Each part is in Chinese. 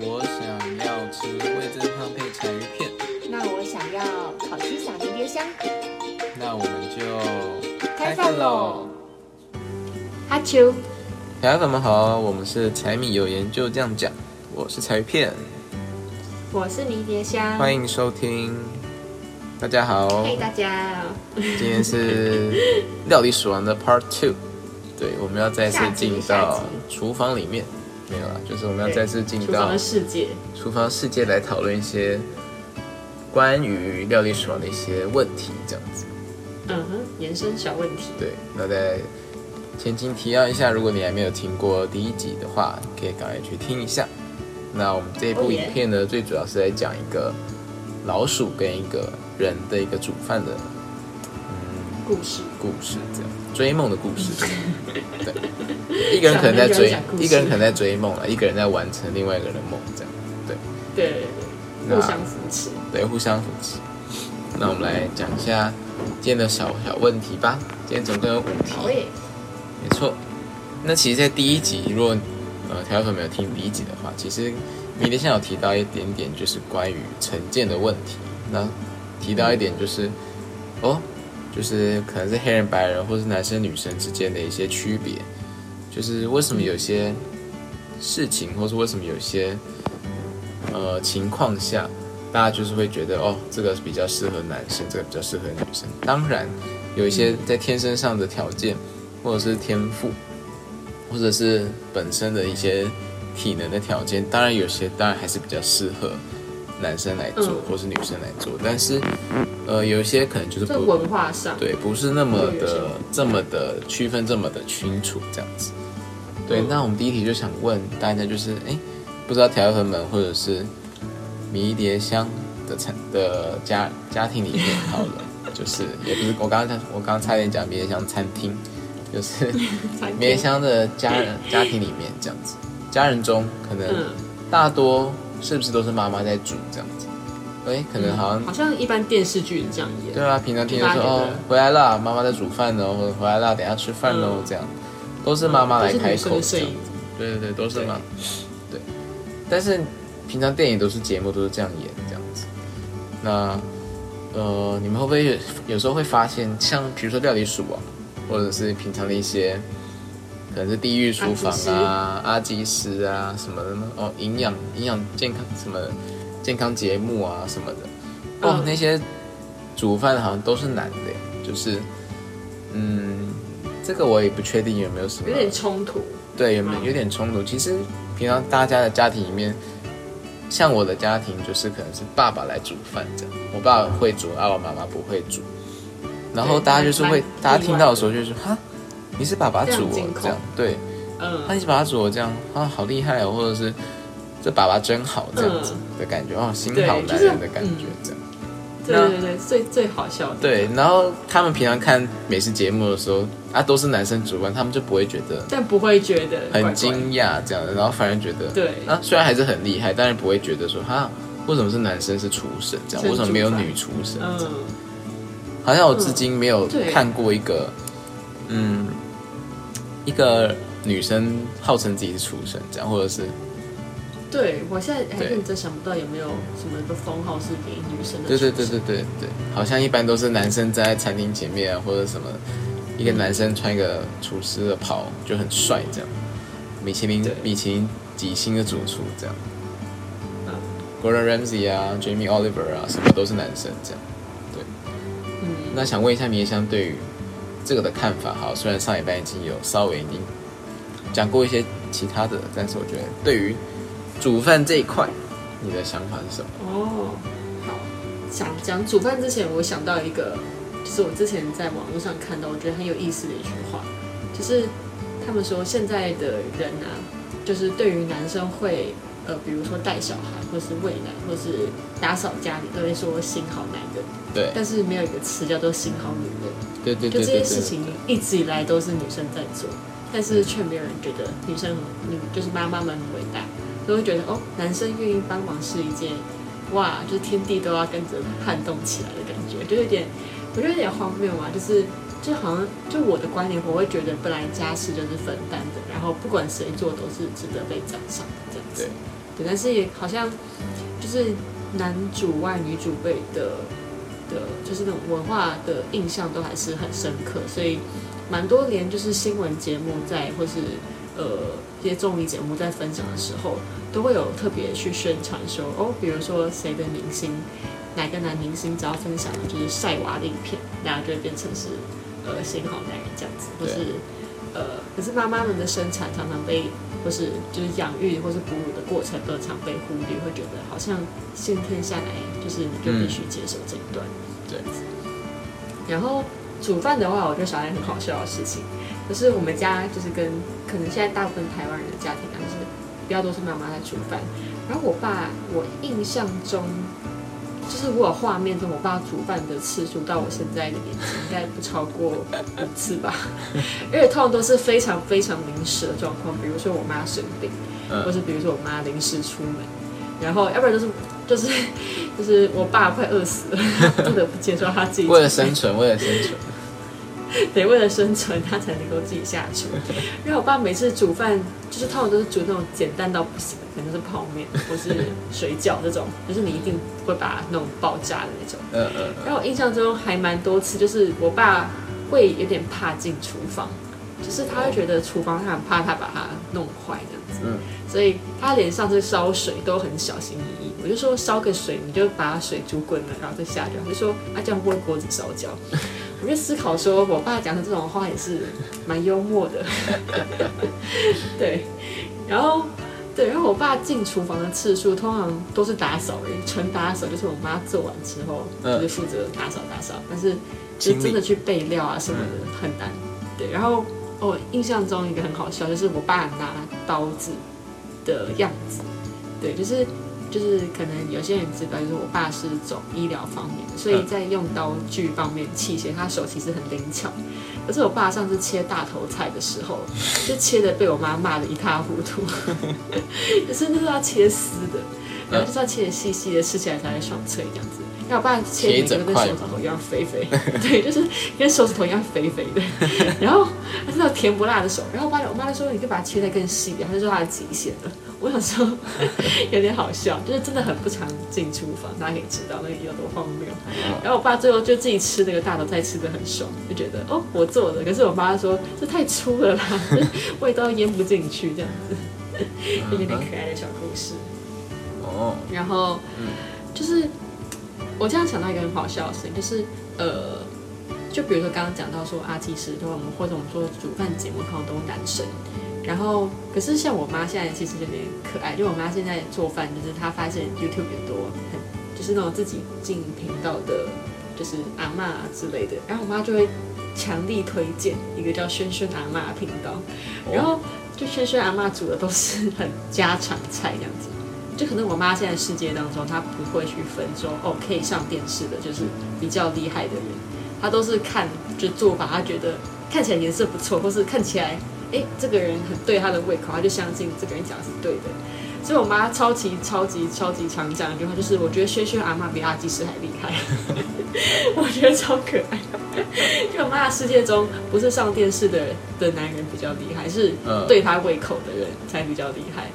我想要吃味增汤配柴鱼片，那我想要烤鸡撒迷迭香，那我们就开饭喽！哈啾，小伙伴们好，我们是柴米油盐就这样讲，我是柴鱼片，我是迷迭香，欢迎收听。大家好，嘿大家，今天是料理鼠王的 Part Two，对，我们要再次进到厨房里面，没有啦，就是我们要再次进到厨房世界，厨房世界来讨论一些关于料理鼠王的一些问题，这样子。嗯哼，延伸小问题。对，那在前情提要一下，如果你还没有听过第一集的话，可以赶快去听一下。那我们这一部影片呢，最主要是在讲一个老鼠跟一个人的一个煮饭的嗯故事，故事，这样追梦的故事。对，一个人可能在追一个人可能在追梦了，一个人在完成另外一个人的梦，这样。对，对互相扶持。对，互相扶持。那我们来讲一下今天的小小问题吧。今天总共有五题。没错，那其实，在第一集，如果呃条粉没有听第一集的话，其实迷迭香有提到一点点，就是关于成见的问题。那提到一点就是，哦，就是可能是黑人、白人，或是男生、女生之间的一些区别，就是为什么有些事情，或是为什么有些呃情况下，大家就是会觉得哦，这个比较适合男生，这个比较适合女生。当然，有一些在天生上的条件，或者是天赋，或者是本身的一些体能的条件，当然有些当然还是比较适合男生来做，嗯或是女生来做。但是，呃，有一些可能就是文化上，对，不是那么的这么的区分这么的清楚这样子。对，嗯那我们第一题就想问大家，就是哎，不知道调和门或者是迷迭香的产的家家庭里面好了，就是也不是我刚刚我刚刚差点讲迷迭香餐厅，就是 迷迭香的家人家庭里面这样子，家人中可能嗯，大多是不是都是妈妈在煮这样子？哎，可能好像好像一般电视剧是这样演。对啊，平常听就说哦，回来啦，妈妈在煮饭哦，或者回来啦，等下吃饭喽，嗯这样都是妈妈来开口这样子。对对对，都是妈。对，但是平常电影都是节目都是这样演这样子。那呃，你们会不会有有时候会发现，像比如说料理鼠啊，或者是平常的一些可能是地狱厨房啊、阿基师啊什么的呢？哦，营养营养健康什么健康节目啊什么的，哦，嗯那些煮饭好像都是男的，就是嗯，这个我也不确定有没有什么有点冲突。对，有没有有点冲突？其实平常大家的家庭里面，像我的家庭就是可能是爸爸来煮饭这样，我爸爸会煮，啊，我妈妈不会煮。然后大家就是会，大家听到的时候就是哈，你是爸爸煮哦这样对，嗯，他你是爸爸煮哦这样啊，好厉害哦，或者是这爸爸真好这样子的感觉，哦，心好男人的感觉嗯这样。对对对，最最好笑的。对，然后他们平常看美食节目的时候啊，都是男生主观，他们就不会觉得但不会觉得很惊讶这样的，然后反而觉得对。啊，虽然还是很厉害，但是不会觉得说哈，为什么是男生是厨神这样，生为什么没有女厨神？嗯，好像我至今没有看过一个，嗯，一个女生号称自己是厨神这样，或者是对我现在还真想不到有没有什么的封号是给女生的。对对对对。对对，好像一般都是男生站在餐厅前面啊，或者什么，一个男生穿一个厨师的袍就很帅这样，米其林米其林几星的主厨这样嗯，Gordon Ramsay 啊，Jamie Oliver 啊，什么都是男生这样。嗯，那想问一下米叶香对于这个的看法，哈，虽然上一班已经有稍微已经讲过一些其他的，但是我觉得对于煮饭这一块，你的想法是什么？哦，好，想讲煮饭之前，我想到一个，就是我之前在网络上看到，我觉得很有意思的一句话，就是他们说现在的人啊，就是对于男生会呃，比如说带小孩，或是喂奶，或是打扫家里，都会说心好男人，对但是没有一个词叫做心好女人。对对就这对对对，些事情一直以来都是女生在做，但是却没有人觉得女生女就是妈妈们很伟大，都会觉得哦，男生愿意帮忙是一件哇，就是天地都要跟着撼动起来的感觉，就有点我觉得有点荒谬嘛，就是就好像就我的观念，我会觉得本来家事就是分担的，然后不管谁做都是值得被赞赏的这样子对。对，但是也好像就是男主外女主内的的，就是那种文化的印象都还是很深刻，所以蛮多连就是新闻节目在或是呃一些综艺节目在分享的时候，都会有特别去宣传说哦，比如说谁的明星，哪个男明星只要分享就是晒娃的影片，大家就会变成是呃新好男人这样子，或是呃，可是妈妈们的生产常常被或是就是养育或是哺乳的过程都常被忽略，会觉得好像先天下来就是你就必须接受这一段。对。然后煮饭的话，我就想到很好笑的事情，就是我们家就是跟可能现在大部分台湾人的家庭啊，就是比较多是妈妈在煮饭，然后我爸，我印象中就是如果画面中我爸煮饭的次数，到我现在的年纪应该不超过五次吧，因为通常都是非常非常临时的状况，比如说我妈生病，或是比如说我妈临时出门，然后要不然就是就是就是我爸快饿死了，不得不接受他自己为了生存，为了生存。得为了生存，他才能够自己下厨。因为我爸每次煮饭，就是通常都是煮那种简单到不行的，可能是泡面或是水饺这种，就是你一定会把它弄爆炸的那种。嗯嗯。然后我印象中还蛮多次，就是我爸会有点怕进厨房，就是他会觉得厨房他很怕他把它弄坏这样子。嗯。所以他脸上是烧水都很小心翼翼。我就说烧个水，你就把水煮滚了，然后再下掉。就说啊，这样不会锅子烧焦。我就思考说，我爸讲的这种话也是蛮幽默的，对。然后，对，然后我爸进厨房的次数通常都是打扫，纯打扫，就是我妈做完之后，就是负责打扫打扫。但是，就真的去备料啊什么的很难。对，然后我印象中一个很好笑，就是我爸拿刀子的样子，对，就是。就是可能有些人知道，就是我爸是走医疗方面的，所以在用刀具方面器械，他手其实很灵巧。可是我爸上次切大头菜的时候，就切的被我妈骂的一塌糊涂，可是那是要切丝的，然后就是要切的细细的，吃起来才会爽脆这样子。然后我爸切的跟手指头一样肥肥，对，就是跟手指头一样肥肥的。然后他是那种甜不辣的手，然后我爸我妈就说你可以把它切的更细点，他就说他的极限了。我想说 有点好笑，就是真的很不常进厨房，大家可以知道那个有多荒谬。然后我爸最后就自己吃那个大头菜，吃的很爽，就觉得哦我做的。可是我妈说这太粗了啦，味道腌不进去这样子，有点可爱的小故事。哦，然后就是。我这样想到一个很好笑的事情，就是呃，就比如说刚刚讲到说啊，其实都我们或者我们做煮饭节目可能都是男生，然后可是像我妈现在其实有点可爱，就我妈现在做饭，就是她发现 YouTube 很多，很就是那种自己进频道的，就是阿妈之类的，然后我妈就会强力推荐一个叫轩轩阿妈频道，然后就轩轩阿妈煮的都是很家常菜这样子。就可能我妈现在世界当中，她不会去分说哦，可以上电视的，就是比较厉害的人，她都是看就做法，她觉得看起来颜色不错，或是看起来哎这个人很对他的胃口，他就相信这个人讲的是对的。所以我妈超级超级超级常讲一句话，就是我觉得轩轩阿妈比阿基师还厉害，我觉得超可爱。就我妈的世界中，不是上电视的的男人比较厉害，是对她胃口的人才比较厉害，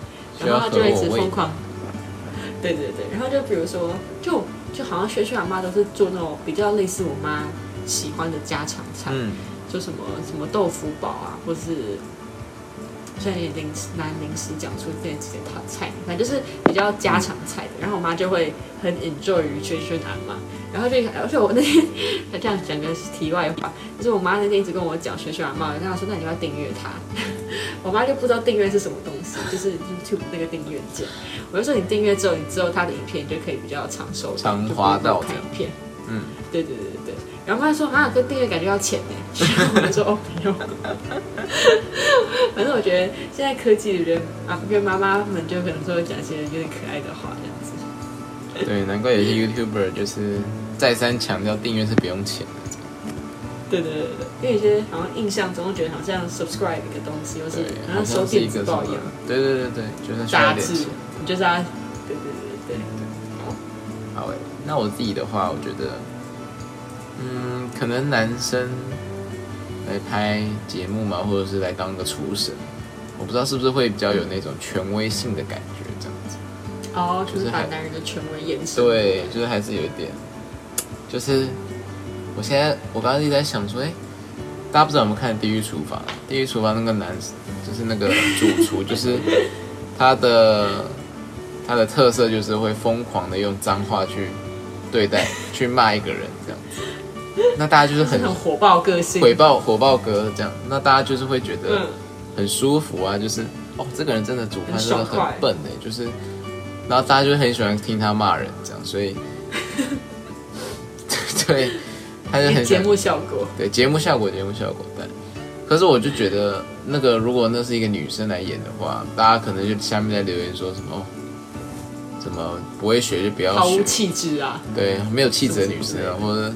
然后她就一直疯狂。对对对，然后就比如说，就就好像轩轩阿妈都是做那种比较类似我妈喜欢的家常菜，就什么什么豆腐煲啊，或是现在临时拿临时讲出这几个菜，反正就是比较家常菜的。然后我妈就会很 enjoy 于轩轩阿妈，然后就而且我那天他这样讲个题外话，就是我妈那天一直跟我讲学学阿妈，跟她说那你要订阅她，我妈就不知道订阅是什么东西，就是 YouTube 那个订阅键。我就说你订阅之后，你之后他的影片就可以比较长寿，长花到看影片。嗯，对对对。然后他说啊，跟订阅感觉要钱呢。我就说哦不用。反正我觉得现在科技的人啊，跟妈妈们就可能说讲一些有点可爱的话这样子。对，难怪有些 YouTuber 就是再三强调订阅是不用钱的。对对对对，因为有些好像印象中觉得好像 subscribe 一个东西，或是好像收电子报一样。对对对对，就是杂志。就是啊，对对对对对。好诶，那我自己的话，我觉得，嗯，可能男生来拍节目嘛，或者是来当个厨神，我不知道是不是会比较有那种权威性的感觉，这样子。哦，就就是把男人的权威延伸。对，就是还是有一点，就是我现在我刚刚一直在想说，哎、大家不知道有没有看《地狱厨房》？《地狱厨房》那个男就是那个主厨，就是 他的他的特色就是会疯狂的用脏话去对待、去骂一个人这样子。那大家就是很很火爆个性。火爆火爆哥这样，那大家就是会觉得嗯，很舒服啊，就是哦，这个人真的煮饭很真的很笨哎，就是，然后大家就很喜欢听他骂人这样，所以，对，他就很节目效果。对节目效果节目效果，但可是我就觉得那个如果那是一个女生来演的话，大家可能就下面在留言说什么哦，怎么不会学就不要学，毫无气质啊，对，没有气质的女生啊，或者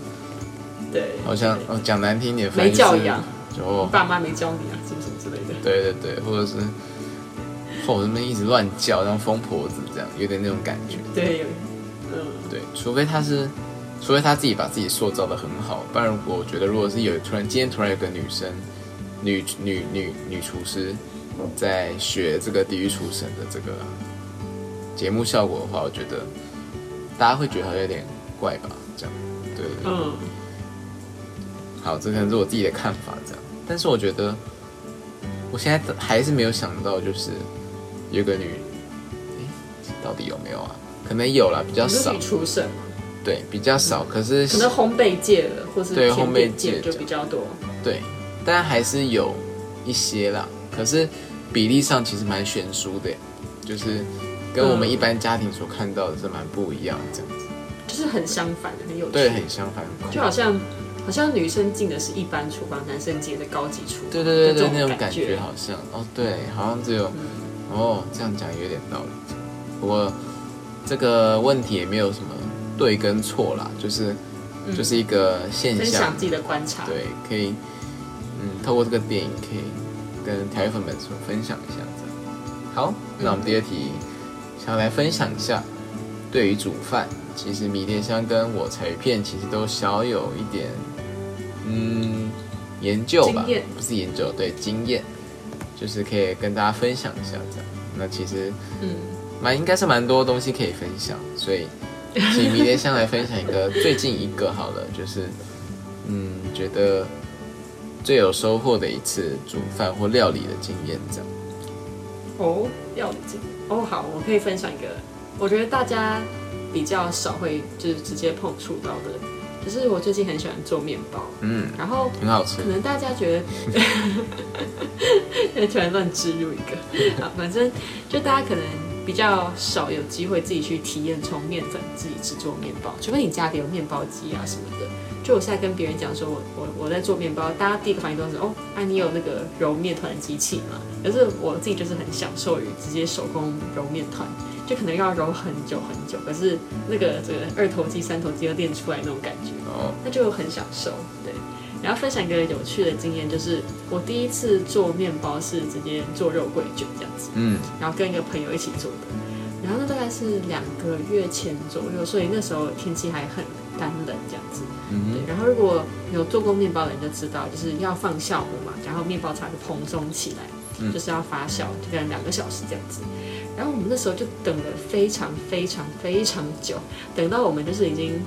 对，好像哦讲难听一点，没教养，就哦爸妈没教你啊，什么什么之类的。对对对，或者是后他们一直乱叫，像疯婆子这样，有点那种感觉。对，有嗯，对，除非他是，除非他自己把自己塑造的很好，不然我觉得如果是有突然今天突然有个女生，女女女女厨师在学这个地狱厨神的这个节目效果的话，我觉得大家会觉得有点怪吧，这样。对对对。嗯，好，这可能是我自己的看法，这样。但是我觉得，我现在还是没有想到，就是有个女，诶，到底有没有啊？可能有啦，比较少你是女，厨神嘛，对，比较少。可是可能烘焙界的或是对烘焙界就比较多。对，但还是有一些啦。可是比例上其实蛮悬殊的，就是跟我们嗯一般家庭所看到的是蛮不一样，这样子。就是很相反的，很有趣。对，很相反。就好像好像女生进的是一般厨房，男生进的高级厨房。对对对对，那种感感觉好像哦，对，好像只有、哦，这样讲有点道理。不过这个问题也没有什么对跟错啦，就是、就是一个现象分享，自己的观察。对，可以嗯，透过这个电影可以跟调味粉们说分享一下这样。好，那我们第二题想要来分享一下，对于煮饭，其实迷迭香跟我柴片其实都小有一点嗯研究吧，不是研究，对经验，就是可以跟大家分享一下这样。那其实嗯，蛮应该是蛮多东西可以分享，所以 请迷迭香来分享一个最近一个好了，就是嗯觉得最有收获的一次煮饭或料理的经验这样。哦，料理经哦，好，我可以分享一个，我觉得大家比较少会就是直接碰触到的，就是我最近很喜欢做面包，嗯，然后很好吃可。能大家觉得，突然乱植入一个，啊，反正就大家可能比较少有机会自己去体验从面粉自己制作面包，除非你家里有面包机啊什么的。就我现在跟别人讲说我我我在做面包，大家第一个反应都是哦，啊你有那个揉面团的机器嘛？可是我自己就是很享受于直接手工揉面团，就可能要揉很久很久，可是那个这个二头肌三头肌要练出来那种感觉。哦，那就很享受。对，然后分享一个有趣的经验，就是我第一次做面包是直接做肉桂卷这样子，嗯，然后跟一个朋友一起做的。然后那大概是两个月前左右，所以那时候天气还很干冷这样子。嗯对，然后如果有做过面包的人就知道，就是要放酵母嘛，然后面包才会蓬松起来，嗯就是要发酵，就可能两个小时这样子。然后我们那时候就等了非常非常非常久，等到我们就是已经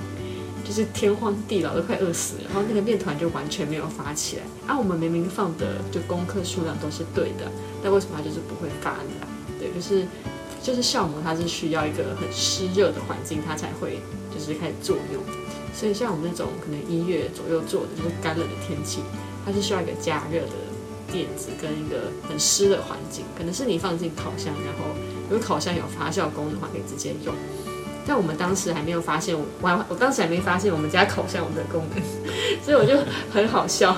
就是天荒地老，都快饿死了，然后那个面团就完全没有发起来。啊，我们明明放的就功课数量都是对的，但为什么它就是不会发呢？对，就是就是酵母它是需要一个很湿热的环境，它才会就是开始作用。所以像我们那种可能一月左右做的，就是干冷的天气，它是需要一个加热的垫子跟一个很湿的环境，可能是你放进烤箱，然后如果烤箱有发酵功能的话，可以直接用。但我们当时还没有发现，我我还我当时还没发现我们家烤箱有这个功能，所以我就很好笑，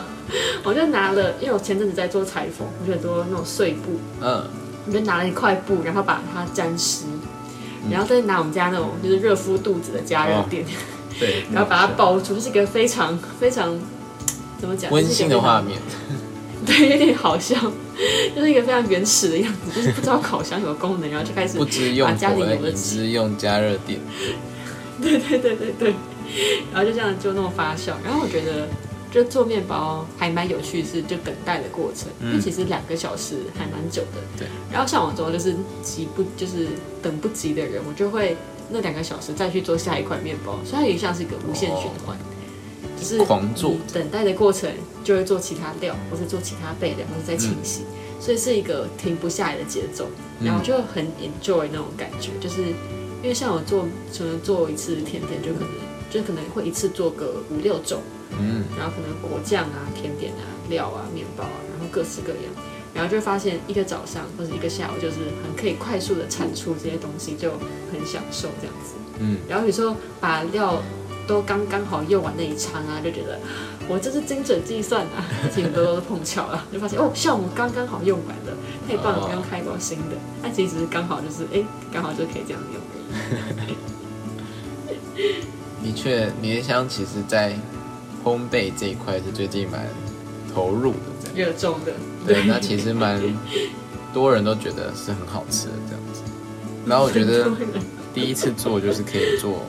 我就拿了，因为我前阵子在做裁缝，我就很多那种碎布，嗯，我就拿了一块布，然后把它沾湿，然后再拿我们家那种就是热敷肚子的加热垫，对，然后把它包住，是一个非常非常怎么讲温馨的画，面。对，有点好笑，就是一个非常原始的样子，就是不知道烤箱有功能，然后就开始不知用把家里有的气知用加热点。对对对对对，然后就这样就那么发酵。然后我觉得就做面包还蛮有趣，是就等待的过程，因为嗯其实两个小时还蛮久的。对。然后像我这种就是急不就是等不及的人，我就会那两个小时再去做下一块面包，所以它也像是一个无限循环。只是狂做。等待的过程，就会做其他料，或是做其他备料，或是再清洗，所以是一个停不下来的节奏，然后就很 enjoy 那种感觉，就是因为像我做，可能做一次甜点，就可能就可能会一次做个五六种，嗯，然后可能果酱啊、甜点啊、料啊、面包啊，然后各式各样，然后就会发现一个早上或者一个下午，就是很可以快速的产出这些东西，就很享受这样子。嗯，然后有时候把料都刚刚好用完那一餐啊，就觉得我这是精准计算啊，很多都是碰巧了，就发现哦，酵母刚刚好用完了，太棒了，哦不用开一包新的。那其实刚好就是哎，刚好就可以这样用。的确，迷迭香其实在烘焙这一块是最近蛮投入的。热衷的，对，那其实蛮多人都觉得是很好吃的这样子。然后我觉得 第一次做就是可以做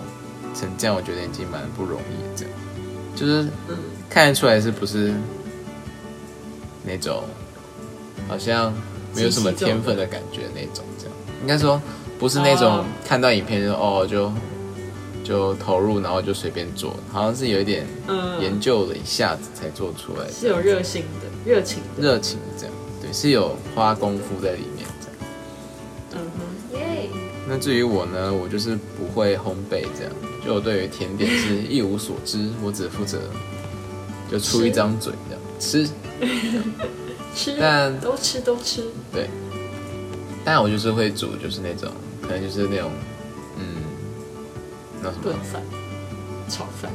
成这样，我觉得已经蛮不容易的这样。就是嗯，看得出来是不是那种好像没有什么天分的感觉那种，这样应该说不是那种哦看到影片就哦就就投入，然后就随便做，好像是有一点嗯研究了一下子才做出来，是有热心的、热情的。热情这样，对，是有花功夫在里面！那至于我呢，我就是不会烘焙这样，就我对于甜点是一无所知，我只负责就出一张嘴这样 吃。吃，但都吃都吃。对，但我就是会煮，就是那种可能就是那种嗯，那什么炖饭、炒饭，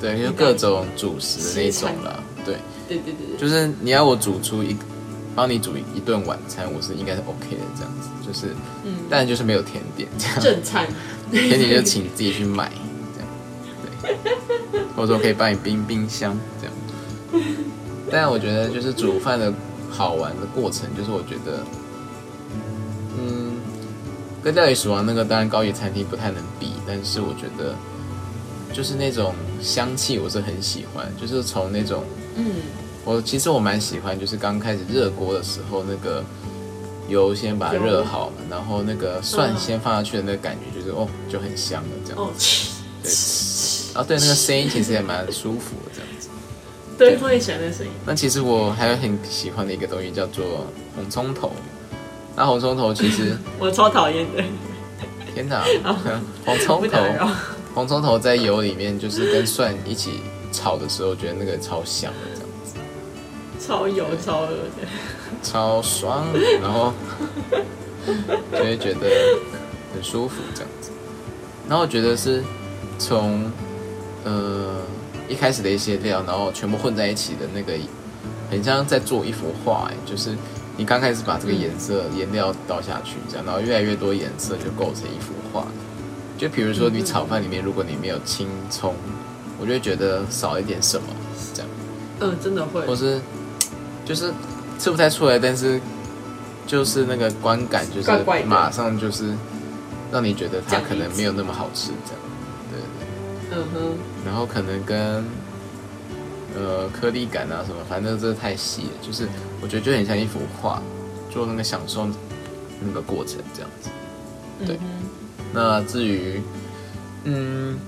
对，就各种主食的那种啦。对，对对对对，就是你要我煮出一帮你煮一顿晚餐，我是应该是 OK 的这样子，就是嗯，但就是没有甜点这样。正餐。甜点就请自己去买，这样，对，或者说可以帮你冰冰箱这样。但我觉得就是煮饭的好玩的过程，就是我觉得，嗯，跟料理鼠王那个当然高级餐厅不太能比，但是我觉得就是那种香气我是很喜欢，就是从那种嗯，我其实我蛮喜欢，就是刚开始热锅的时候，那个油先把它热好，然后那个蒜先放下去的那个感觉，就是哦就很香了这样。哦，吃对，啊对，那个声音其实也蛮舒服的这样子。对，我也喜欢那声音。那其实我还有很喜欢的一个东西叫做红葱头。那红葱头其实，我超讨厌的，天哪，红葱头。红葱头在油里面就是跟蒜一起炒的时候，觉得那个超香。超油超恶的，超爽，然后就会觉得很舒服这样子。然后我觉得是从呃一开始的一些料，然后全部混在一起的那个，很像在做一幅画，哎，就是你刚开始把这个颜色颜料倒下去，这样，然后越来越多颜色就构成一幅画。就比如说你炒饭里面，如果你没有青葱，我就会觉得少一点什么，这样。嗯，真的会或。是就是吃不太出来，但是就是那个观感就是马上就是让你觉得它可能没有那么好吃这样，对对。嗯哼，然后可能跟呃颗粒感啊什么，反正这太细了，就是我觉得就很像一幅画，做那个享受那个过程这样子。对。嗯那至于嗯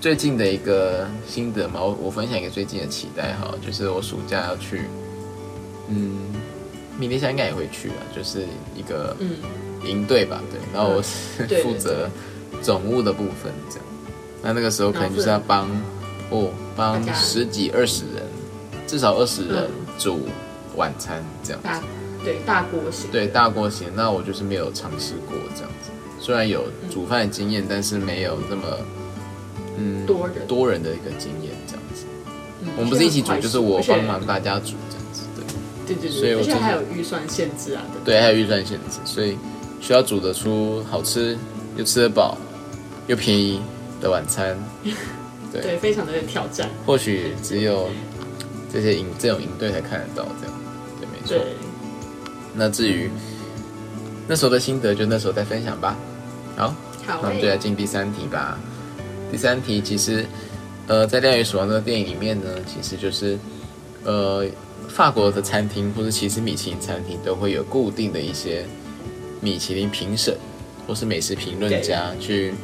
最近的一个心得嘛，我我分享一个最近的期待哈，就是我暑假要去，嗯，米莉夏应该也会去啊，就是一个嗯，营队吧，对，然后我是负责总务的部分这样，那那个时候可能就是要帮哦帮十几二十人，至少二十人嗯煮晚餐这样子。大对大锅型。对大锅型，那我就是没有尝试过这样子。虽然有煮饭的经验，但是没有那么嗯多人多人的一个经验这样子。嗯我们不是一起煮，就是我帮忙大家煮。对对对对，而且所以我就是还有预算限制啊，对对，还有预算限制，所以需要煮得出好吃又吃得饱又便宜的晚餐。对，对，非常的有挑战。或许只有这些营这种营队才看得到这样。对，没错。对，那至于那时候的心得，就那时候再分享吧。好。好那我们就来进第三题吧。第三题其实，呃，在《料理鼠王》这个电影里面呢，其实就是呃，法国的餐厅或者其实米其林餐厅都会有固定的一些米其林评审或是美食评论家去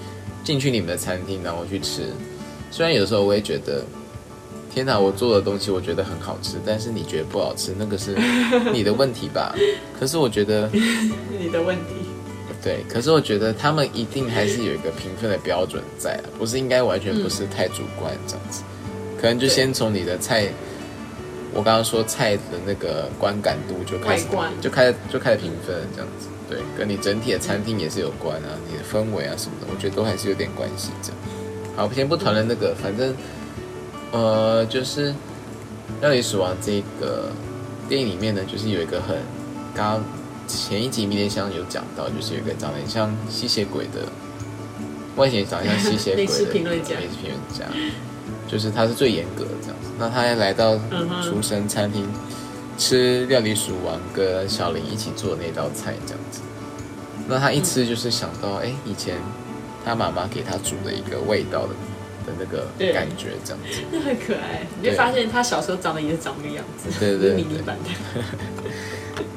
进去你们的餐厅，然后去吃。虽然有的时候我也觉得，天哪，我做的东西我觉得很好吃，但是你觉得不好吃，那个是 你的问题吧？可是我觉得 你的问题。对，可是我觉得他们一定还是有一个评分的标准在啊，不是应该完全不是太主观这样子，可能就先从你的菜，我刚刚说菜的那个观感度就开始观。就开始就开始评分这样子，对，跟你整体的餐厅也是有关啊，你的氛围啊什么的，我觉得都还是有点关系这样。好，先不谈论那个，反正呃，就是《料理鼠王》这个电影里面呢，就是有一个很刚刚前一集迷迭香有讲到，就是有一个长得很像吸血鬼的外形，长得像吸血鬼美食的评论家美食评论家，就是他是最严格的这样子。那他来到厨神餐厅吃料理鼠王跟小林一起做的那道菜这样子。那他一吃就是想到，哎、以前他妈妈给他煮的一个味道的的那个感觉这样子。那很可爱，你会发现他小时候长得也是长那个样子，对对对迷你版的。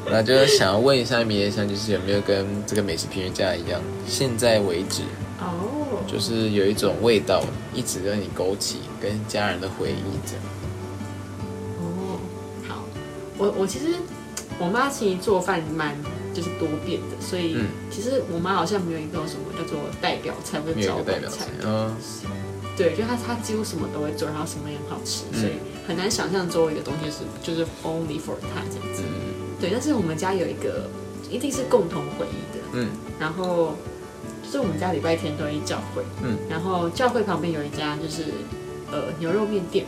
那就是想要问一下迷迭香，就是有没有跟这个美食评论家一样，现在为止哦，就是有一种味道一直让你勾起跟家人的回忆这样。哦，好，我我其实我妈其实做饭蛮就是多变的，所以嗯。其实我妈好像没有一个什么叫做代表菜或者没有招一个代表菜牌菜，，嗯，对，就她她几乎什么都会做，然后什么也很好吃，嗯。所以很难想象做一个东西是就是 only for 她这样子。嗯。对，但是我们家有一个一定是共同回忆的，嗯。然后就是我们家礼拜天都会教会，嗯，然后教会旁边有一家就是呃牛肉面店，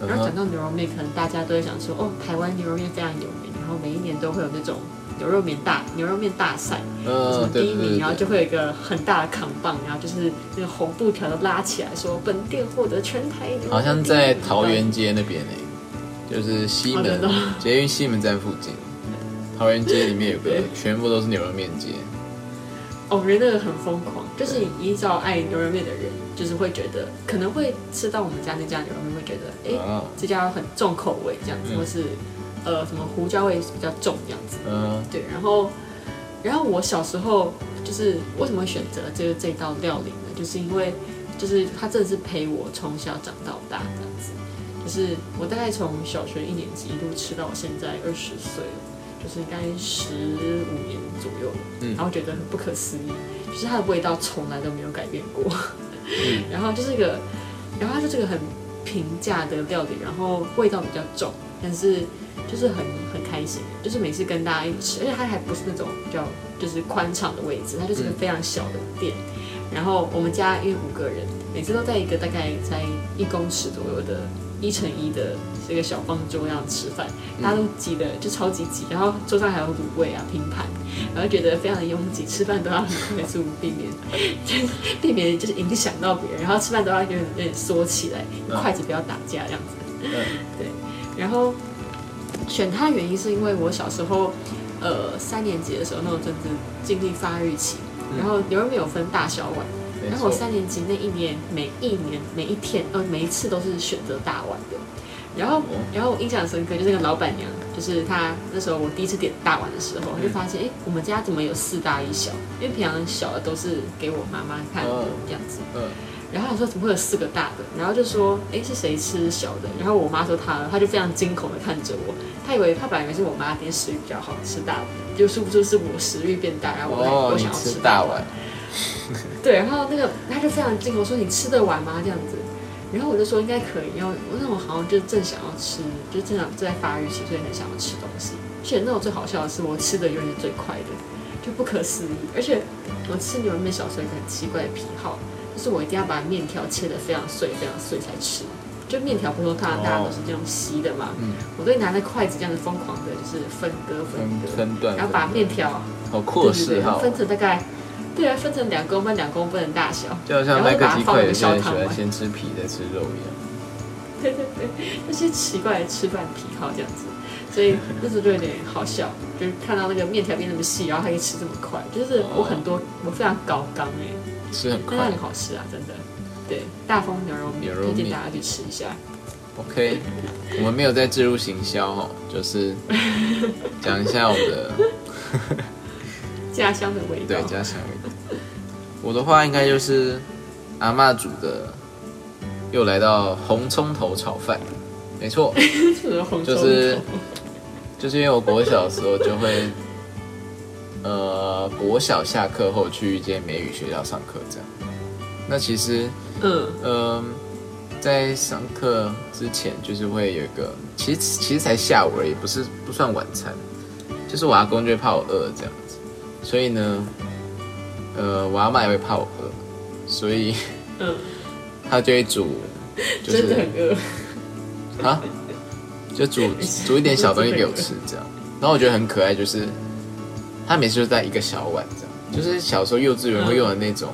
嗯然后讲，到牛肉面，可能大家都会想说，哦，台湾牛肉面非常有名，然后每一年都会有那种牛肉面大牛肉面大赛，什么嗯，第一名，然后就会有一个很大的扛棒，然后就是那个红布条都拉起来说，本店获得全台牛肉好像在桃园街那边呢，就是西门捷运西门站附近，桃园街里面有个全部都是牛肉面街，哦，我觉得那个很疯狂，就是你依照爱牛肉面的人，就是会觉得可能会吃到我们家那家牛肉面，会觉得哎、啊，这家很重口味这样子，嗯或是呃什么胡椒味比较重这样子。嗯对，然后然后我小时候就是为什么会选择这个这道料理呢？就是因为就是它真的是陪我从小长到大这样子，就是我大概从小学一年级一路吃到我现在二十岁了。就是应该十五年左右了，嗯。然后觉得很不可思议，就是它的味道从来都没有改变过，嗯。然后就是一个，然后它就是个很平价的料理，然后味道比较重，但是就是很很开心，就是每次跟大家一起吃，而且它还不是那种比较就是宽敞的位置，它就是个嗯。非常小的店。然后我们家因为五个人，每次都在一个大概在一公尺左右的一乘一的这个小方桌样吃饭，大家都挤的就超级挤，然后桌上还有卤味啊拼盘，然后觉得非常的拥挤，吃饭都要很快速，避免避免就是影响到别人，然后吃饭都要有点有点缩起来，嗯筷子不要打架这样子。对然后选它的原因是因为我小时候，呃，三年级的时候那种阵子经历发育期，然后牛肉面有分大小碗，没然后我，三年级那一年，每一年每一天，呃，每一次都是选择大碗的。然后，然后我印象深刻，就是那个老板娘，就是她那时候我第一次点大碗的时候，我就发现，哎，我们家怎么有四大一小？因为平常小的都是给我妈妈看这样子。嗯然后我说怎么会有四个大的？然后就说，哎，是谁吃小的？然后我妈说她，她就非常惊恐的看着我，她以为她本来以为是我妈今天食欲比较好吃大碗，就殊不知是我食欲变大，然后我、哦，我想要吃大碗。，对，然后那个他就非常惊恐说：“你吃得完吗？”这样子，然后我就说应该可以，因为我那种好像就正想要吃，就正想正在发育期，所以很想要吃东西。而且那种最好笑的是，我吃的永远是最快的，就不可思议。而且我吃牛肉面小时候有一个很奇怪的癖好，就是我一定要把面条切得非常碎、非常碎才吃。就面条不是说大大家都是这种稀的嘛，嗯，我都会拿着筷子这样子疯狂的，就是分割分分割，分段，然后把面条好酷的对然后分成大概，对啊，分成两公分、两公分的大小。就好像麦克鸡块，把它放入有些人喜小汤碗欢先吃皮再吃肉一样。对对对，那些奇怪的吃饭癖好这样子，所以那时候就有点好笑，就是看到那个面条变那么细，然后还可以吃这么快，就是我很多我非常高纲哎，吃很快很，好吃啊，真的。对，大丰牛肉面，推荐大家去吃一下。OK，我们没有在置入行销哦，就是讲一下我们的 家乡的味道。对家乡味道。我的话应该就是阿嬷煮的，又来到红葱头炒饭，没错，就是就是因为我国小的时候就会，呃，国小下课后去一间美语学校上课这样。那其实，嗯。嗯、在上课之前就是会有一个，其实其实才下午而已，不是不算晚餐，就是我阿公就会怕我饿这样子，所以呢，呃，我阿妈也会怕我饿，所以嗯，他就会煮，就是真的很饿。啊，就煮煮一点小东西给我吃，这样。然后我觉得很可爱，就是他每次就在一个小碗这样，就是小时候幼稚园会用的那种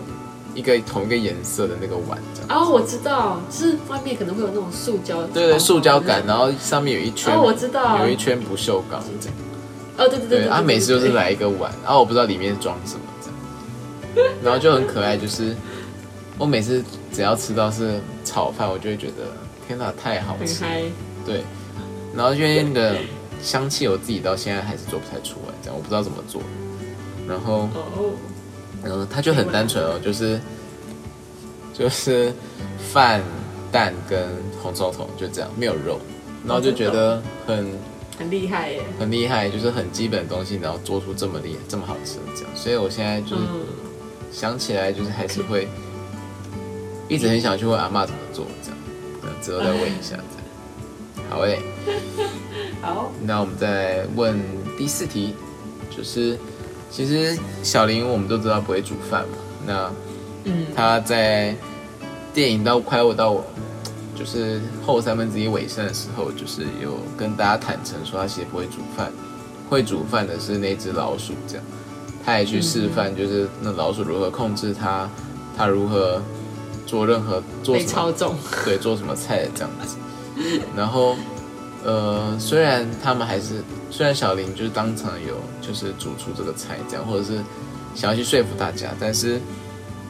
一个同一个颜色的那个碗这样。哦，我知道，就是外面可能会有那种塑胶，对对，塑胶感，然后上面有一圈，哦，我知道，有一圈不锈钢这样。哦，对对对对，他每次就是来一个碗，然后我不知道里面装什么然后就很可爱，就是我每次只要吃到是炒饭，我就会觉得天哪，太好吃。对，然后因为那个香气，我自己到现在还是做不太出来，这样我不知道怎么做。然后，哦，嗯、它就很单纯哦，就是就是饭、蛋跟红烧头就这样，没有肉，然后就觉得很很厉害耶，很厉害，就是很基本的东西，然后做出这么厉害、这么好吃的这样。所以我现在就是嗯，想起来，就是还是会一直很想去问阿妈怎么做这样，嗯之后再问一下这样。好诶。好，那我们再问第四题，就是其实小林我们都知道不会煮饭嘛，那嗯，他在电影到快要到就是后三分之一尾声的时候，就是有跟大家坦诚说他其实不会煮饭，会煮饭的是那只老鼠，这样，他也去示范就是那老鼠如何控制它，它如何做任何做被什么对，做什么菜这样子。然后，呃，虽然他们还是，虽然小林就是当场有就是煮出这个菜这样，或者是想要去说服大家，但是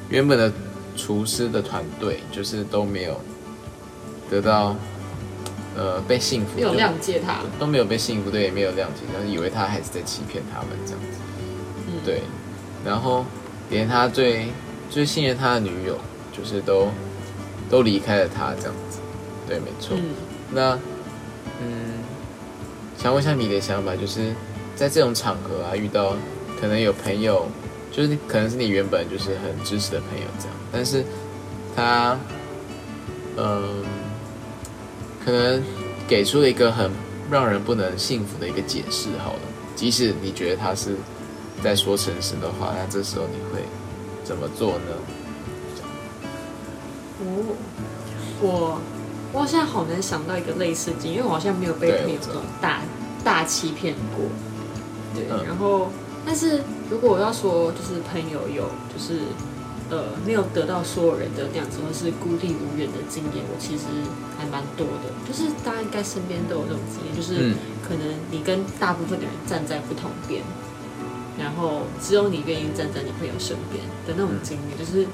原本的厨师的团队就是都没有得到呃被幸福，没有谅解他，都没有被幸福，对，也没有谅解，但是以为他还是在欺骗他们这样子。嗯，对，然后连他最最信任他的女友，就是都都离开了他这样子。对，没错。嗯，那嗯，想问一下你的想法，就是在这种场合啊，遇到可能有朋友，就是可能是你原本就是很支持的朋友这样，但是他嗯，可能给出了一个很让人不能信服的一个解释，好了，即使你觉得他是在说诚实的话，那这时候你会怎么做呢？我，我我现在好难想到一个类似的经验，因为我好像没有被对朋友这种大大欺骗过。对，嗯然后但是如果我要说，就是朋友有就是呃没有得到所有人的那样子，或是孤立无援的经验，我其实还蛮多的。就是大家应该身边都有这种经验，就是嗯可能你跟大部分的人站在不同边，然后只有你愿意站在你朋友身边的那种经历，就是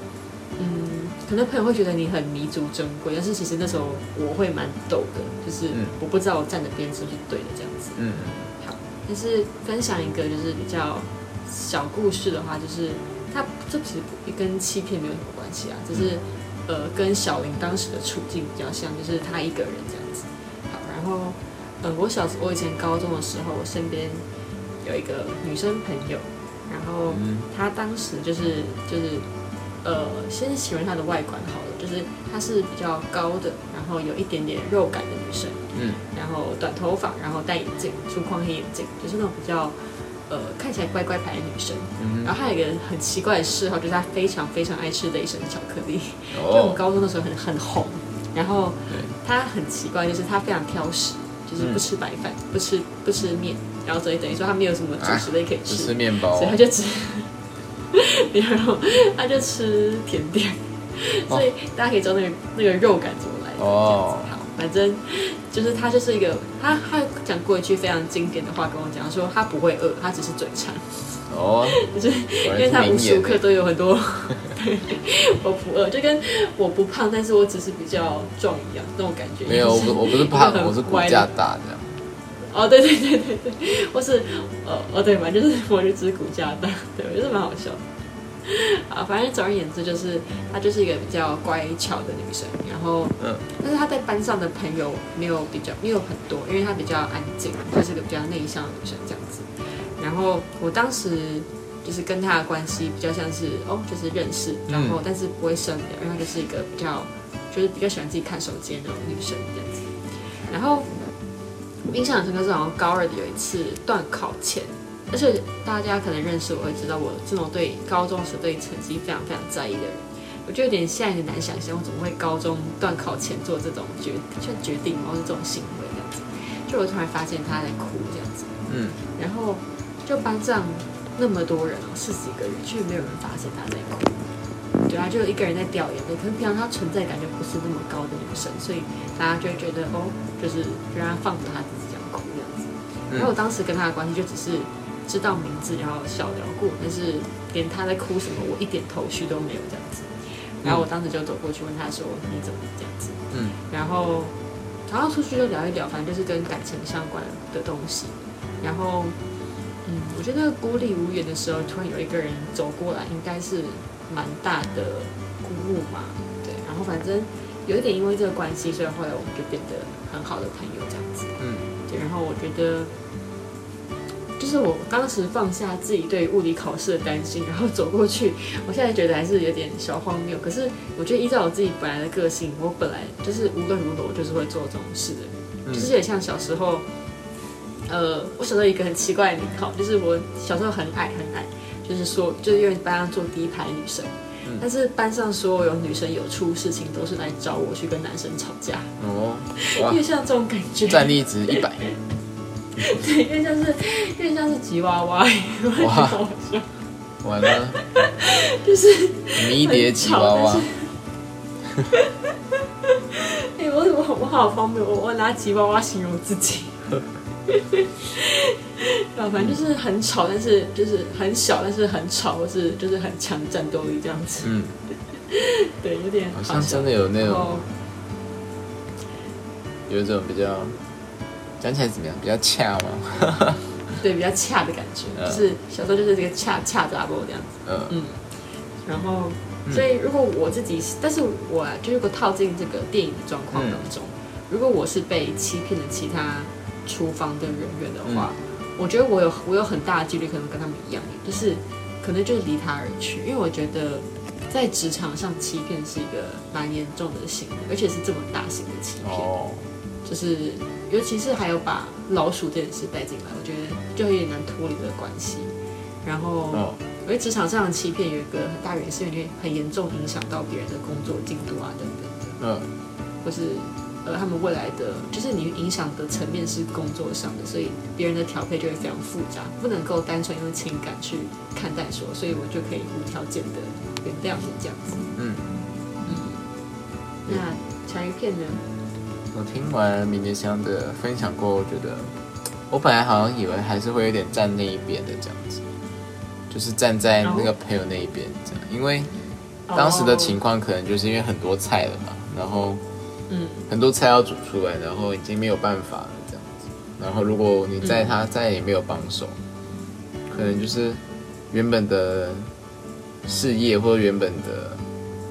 嗯，可能朋友会觉得你很弥足珍贵，但是其实那时候我会蛮抖的，就是嗯我不知道我站的边是不是对的这样子。嗯好，但是分享一个就是比较小故事的话，就是它这其实不跟欺骗没有什么关系啊，就是、呃跟小林当时的处境比较像，就是他一个人这样子。好，然后呃我小时我以前高中的时候，我身边有一个女生朋友，然后嗯她当时就是就是呃先喜欢她的外观好了，就是她是比较高的，然后有一点点肉感的女生。嗯然后短头发，然后戴眼镜，粗框黑眼镜，就是那种比较呃看起来乖乖牌的女生。嗯然后还有一个很奇怪的嗜好，就是她非常非常爱吃雷神巧克力。就我们哦，高中的时候很很红，然后对她很奇怪，就是她非常挑食，就是不吃白饭，不吃不吃面，然后所以等于说他没有什么主食类可以只吃，吃面包。所以他就吃，然后他就吃甜点，所以大家可以知道那个那个肉感怎么来的。哦。好，反正就是他就是一个他他讲过一句非常经典的话跟我讲，说他不会饿，他只是嘴馋，哦，就是因为他无时无刻都有很多，对，我不饿，就跟我不胖，但是我只是比较壮一样那种感觉。没有，我不我不是胖，我是骨架大这样。哦，对对对对对，或是呃哦对嘛，就是我就只是骨架大，对，我觉得蛮好笑。啊，反正总而言之，就是她就是一个比较乖巧的女生，然后，嗯，但是她在班上的朋友没有比较没有很多，因为她比较安静，她是个比较内向的女生这样子。然后我当时就是跟她的关系比较像是哦，就是认识，然后但是不会深聊，因为她就是一个比较就是比较喜欢自己看手机的那种女生这样子。然后印象很深刻是好像高二的有一次段考前。而且大家可能认识我会知道，我这种对高中时对成绩非常非常在意的人，我就有点现在很难想象，我怎么会高中段考前做这种决决定，然后是这种行为这样子。就我突然发现他在哭这样子，嗯，然后就班上那么多人哦，四十几个人，却没有人发现他在哭。对啊，就有一个人在掉眼泪，可是平常他存在感就不是那么高的女生，所以大家就会觉得哦，就是就让他放着他自己这样哭这样子。然后我当时跟他的关系就只是。知道名字，然后小聊过，但是连他在哭什么，我一点头绪都没有这样子。然后我当时就走过去问他说：“你怎么这样子？”嗯，然后然后出去就聊一聊，反正就是跟感情相关的东西。然后，嗯，我觉得孤立无援的时候，突然有一个人走过来，应该是蛮大的鼓舞嘛。对，然后反正有一点因为这个关系，所以后来我们就变得很好的朋友这样子。嗯，对，然后我觉得。就是我当时放下自己对物理考试的担心，然后走过去。我现在觉得还是有点小荒谬。可是我觉得依照我自己本来的个性，我本来就是无论如何我就是会做这种事的。就是也像小时候，呃，我小时候一个很奇怪的名号，就是我小时候很矮很矮，就是说就是因为班上坐第一排女生，但是班上所有女生有出事情都是来找我去跟男生吵架。哦，因为像这种感觉，战力值一百。对，因为像是，因为像是吉娃娃，哇，完了，就是迷迭吉娃娃。哎，我我我好方便，我我拿吉娃娃形容自己。啊，反正就是很吵，但是就是很小，但是很吵，或是就是很强战斗力这样子。嗯，对，有点好像真的有那种，有一种比较。讲起来怎么样？比较恰吗？对，比较恰的感觉，就是小时候就是这个恰恰杂波这样子。嗯嗯。然后，所以如果我自己，但是我就如果套进这个电影的状况当中，如果我是被欺骗的其他厨房的人员的话，我觉得我有我有很大的几率可能跟他们一样，就是可能就是离他而去，因为我觉得在职场上欺骗是一个蛮严重的行为，而且是这么大型的欺骗，就是。尤其是还有把老鼠这件事带进来，我觉得就有点难脱离的关系。然后，我觉得职场上的欺骗有一个很大原因，是因为很严重影响到别人的工作进度啊等等的。嗯，或是呃他们未来的，就是你影响的层面是工作上的，所以别人的调配就会非常复杂，不能够单纯用情感去看待说，所以我就可以无条件的原谅你这样子。嗯。嗯，那柴鱼片呢？我听完明年香的分享过，我觉得我本来好像以为还是会有点站那一边的这样子，就是站在那个朋友那一边这样，因为当时的情况可能就是因为很多菜了嘛，然后嗯。很多菜要煮出来，然后已经没有办法了这样子，然后如果你在他再也没有帮手，可能就是原本的事业或者原本的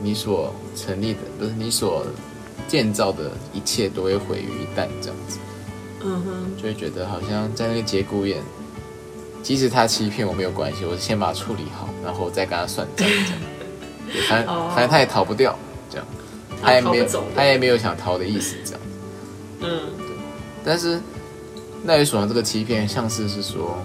你所成立的不是你所。建造的一切都会毁于一旦，这样子，嗯哼，就会觉得好像在那个节骨眼，即使他欺骗我没有关系，我先把它处理好，然后再跟他算账，这样，反正反正他也逃不掉，他也没有他也没有想逃的意思，这样，嗯，对，但是那于所上这个欺骗，像是是说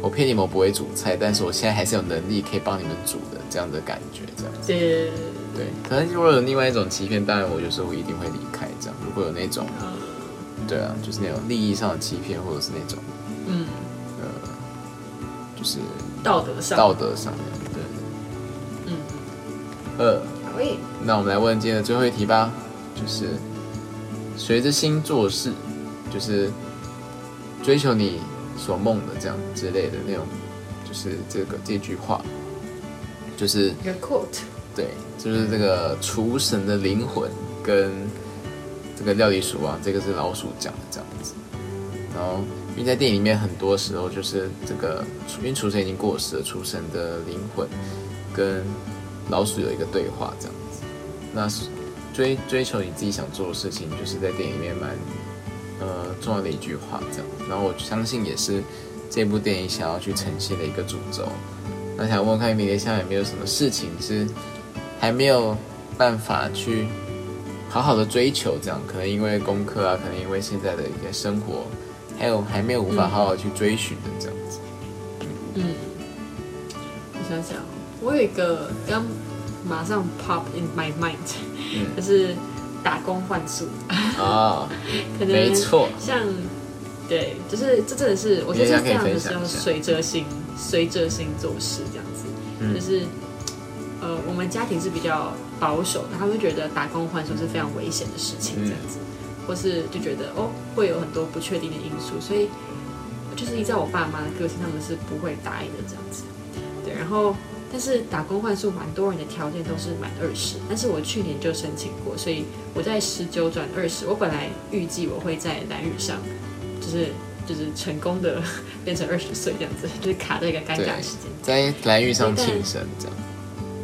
我骗你们不会煮菜，但是我现在还是有能力可以帮你们煮的这样的感觉，这样，对。对，可能如果有另外一种欺骗，当然我就是我一定会离开这样。如果有那种，对啊，就是那种利益上的欺骗，或者是那种，嗯，呃，就是道德上，道德上面，对，嗯，呃，可以。那我们来问今天的最后一题吧，就是随着心做事，就是追求你所梦的这样之类的那种，就是这个这句话，就是一个 quote，对，就是这个厨神的灵魂跟这个料理鼠王，这个是老鼠讲的这样子。然后，因为在电影里面很多时候就是这个，因为厨神已经过世了，厨神的灵魂跟老鼠有一个对话这样子。那追追求你自己想做的事情，就是在电影里面蛮呃重要的一句话这样。然后我相信也是这部电影想要去呈现的一个主轴。那想问问看，米莲香有没有什么事情是还没有办法去好好的追求？这样可能因为功课啊，可能因为现在的一些生活，还有还没有无法好好去追寻的这样子。嗯，我想想，我有一个刚马上 pop in my mind，、嗯。就是打工换宿，啊，可能没错，像对，就是这真的是我觉得你也可以这样的分享一下是要随着心随着心做事这样子，嗯。就是呃我们家庭是比较保守的，他们会觉得打工换宿是非常危险的事情嗯这样子，或是就觉得哦会有很多不确定的因素，所以就是依照我爸妈的个性，他们是不会答应的这样子。对，然后但是打工换宿，蛮多人的条件都是满二十，但是我去年就申请过，所以我在十九转二十，我本来预计我会在蓝雨上，就是就是成功的变成二十岁这样子，就是卡在一个尴尬的时间，在蓝雨上庆生这样。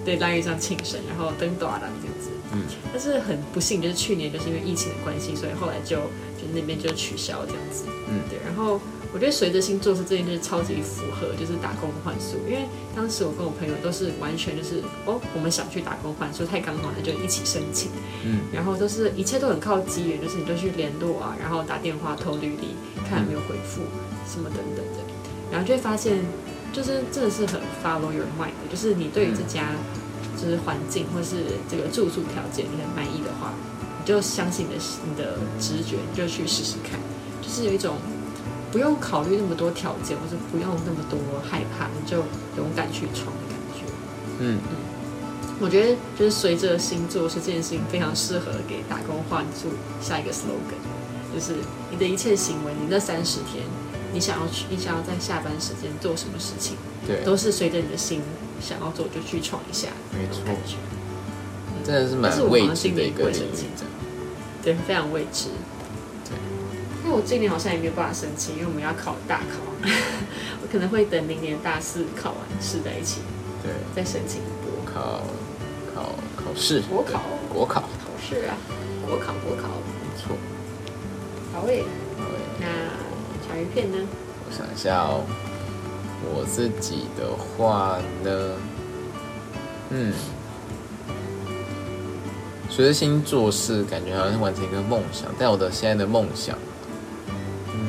对蓝雨上庆生，然后登短廊这样子。嗯，但是很不幸，就是去年就是因为疫情的关系，所以后来就就那边就取消这样子。嗯对。然后我觉得随着星座是这件事超级符合，就是打工换宿，因为当时我跟我朋友都是完全就是哦，我们想去打工换宿，太刚好了，就一起申请。嗯。然后都是一切都很靠机缘，就是你就去联络啊，然后打电话投履历，看有没有回复什么等等的，然后就会发现，就是真的是很 follow your mind 的，就是你对于这家就是环境或是这个住宿条件你很满意的话，你就相信你的你的直觉，你就去试试看，就是有一种不用考虑那么多条件，或者不用那么多害怕，你就勇敢去闯的感觉。嗯嗯，我觉得就是随着星座是这件事情非常适合给打工换住下一个 slogan，就是你的一切行为，你那三十天，你想要去，你想要在下班时间做什么事情，对，都是随着你的心想要做就去闯一下没错感觉，真的是蛮未知的一个领域。对，非常未知。我今年好像也没有办法申请，因为我们要考大考，我可能会等明年大四考完试在一起对，再申请一波考考考试，国考对国考，考试啊，国考国考。没错。好诶，好诶那小鱼片呢？我想一下哦，我自己的话呢，嗯，随着星做事，感觉好像完成一个梦想，但我的现在的梦想，嗯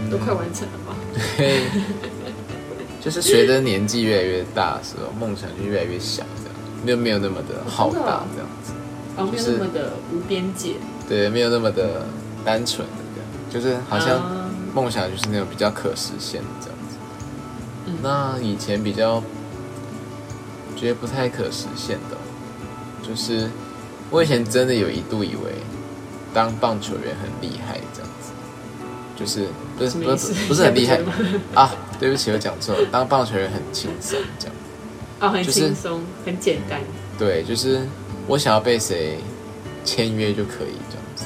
都快完成了吧？对，就是随着年纪越来越大的时候，梦想就越来越小，这样就没有那么的浩大这样子。哦，没有那么的无边界，对，没有那么的单纯的这样，就是好像啊梦想就是那种比较可实现的这样子。嗯那以前比较觉得不太可实现的哦，就是我以前真的有一度以为当棒球员很厉害这样子，就是不是不是不是很厉害 啊？对不起，我讲错了，当棒球员很轻松这样。哦，很就是轻松，很简单对，就是我想要被谁签约就可以这样子。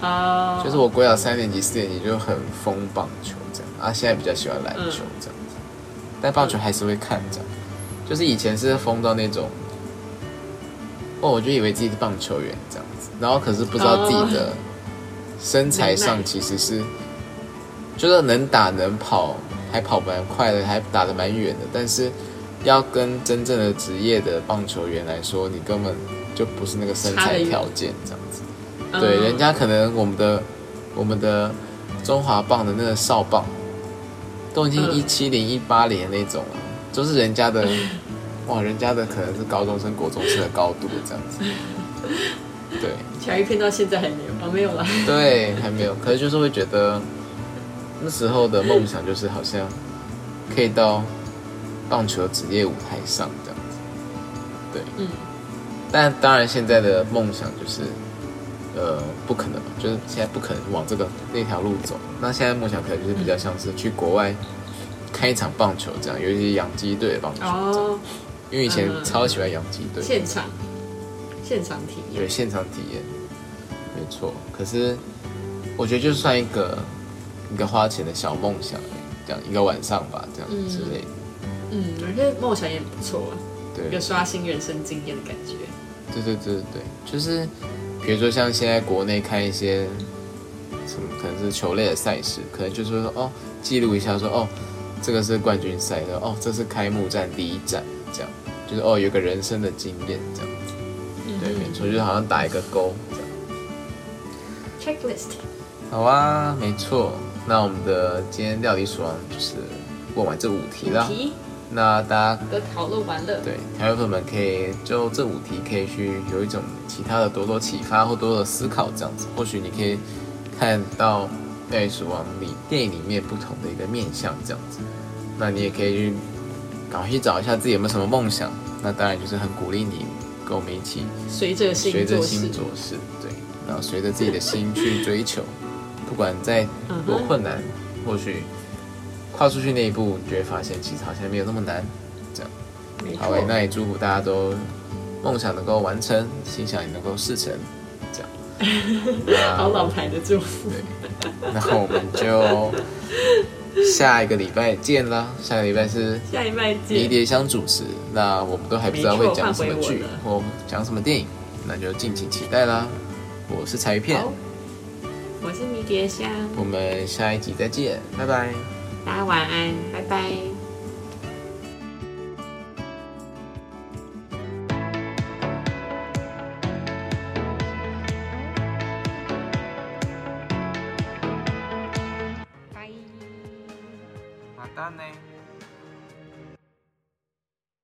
啊。就是我国小三年级、四年级就很疯棒球这样，啊，现在比较喜欢篮球这样子，但棒球还是会看这样。就是以前是疯到那种，哦，我就以为自己是棒球员这样子，然后可是不知道自己的身材上其实是，就是能打能跑，还跑蛮快的，还打得蛮远的，但是要跟真正的职业的棒球员来说，你根本就不是那个身材条件这样子。嗯对，人家可能我们的我们的中华棒的那个少棒，都已经嗯一七零一八零那种了，都是人家的，哇，人家的可能是高中生、国中生的高度这样子。对 乔一片到现在还没有，哦，没有了。对，还没有，可是就是会觉得那时候的梦想就是好像可以到棒球职业舞台上这样子。对，嗯，但当然现在的梦想就是呃，不可能嘛，就是现在不可能往这个那条路走。那现在梦想可能就是比较像是去国外看一场棒球这样，尤其是洋基队的棒球这样。哦，因为以前嗯超喜欢洋基队，现场现场体验，对现场体验，没错。可是我觉得就算一个一个花钱的小梦想，这样一个晚上吧，这样嗯之类的。嗯，我觉得梦想也不错啊，一对个刷新人生经验的感觉。对对对对对，就是比如说像现在国内看一些什么，可能是球类的赛事，可能就是说哦，记录一下说哦，这个是冠军赛的，哦，这是开幕战第一站，这样就是哦，有个人生的经验这样子。对，没错，就是好像打一个勾这样。Checklist，好啊，没错。那我们的今天料理鼠王就是问完这五题啦。题那大家都讨论完了。对条友粉们可以就这五题可以去有一种其他的多多启发或多多的思考，这样子，或许你可以看到料理鼠王里电影里面不同的一个面向，这样子。那你也可以去赶快去找一下自己有没有什么梦想。那当然就是很鼓励你跟我们一起随着心随着心做事，对，然后随着自己的心去追求，不管再嗯多困难，或许跨出去那一步，你就会发现其实好像没有那么难。这样好诶，错。那也祝福大家都梦想能够完成，心想也能够事成，这样。好老牌的祝福，对，那我们就下一个礼拜见啦。下个礼拜是下礼拜迷见。迭香主持，那我们都还不知道会讲什么剧或讲什么电影，那就敬请期待啦。我是柴鱼片好，，我是迷迭香，我们下一集再见，拜拜。大家晚安，拜拜。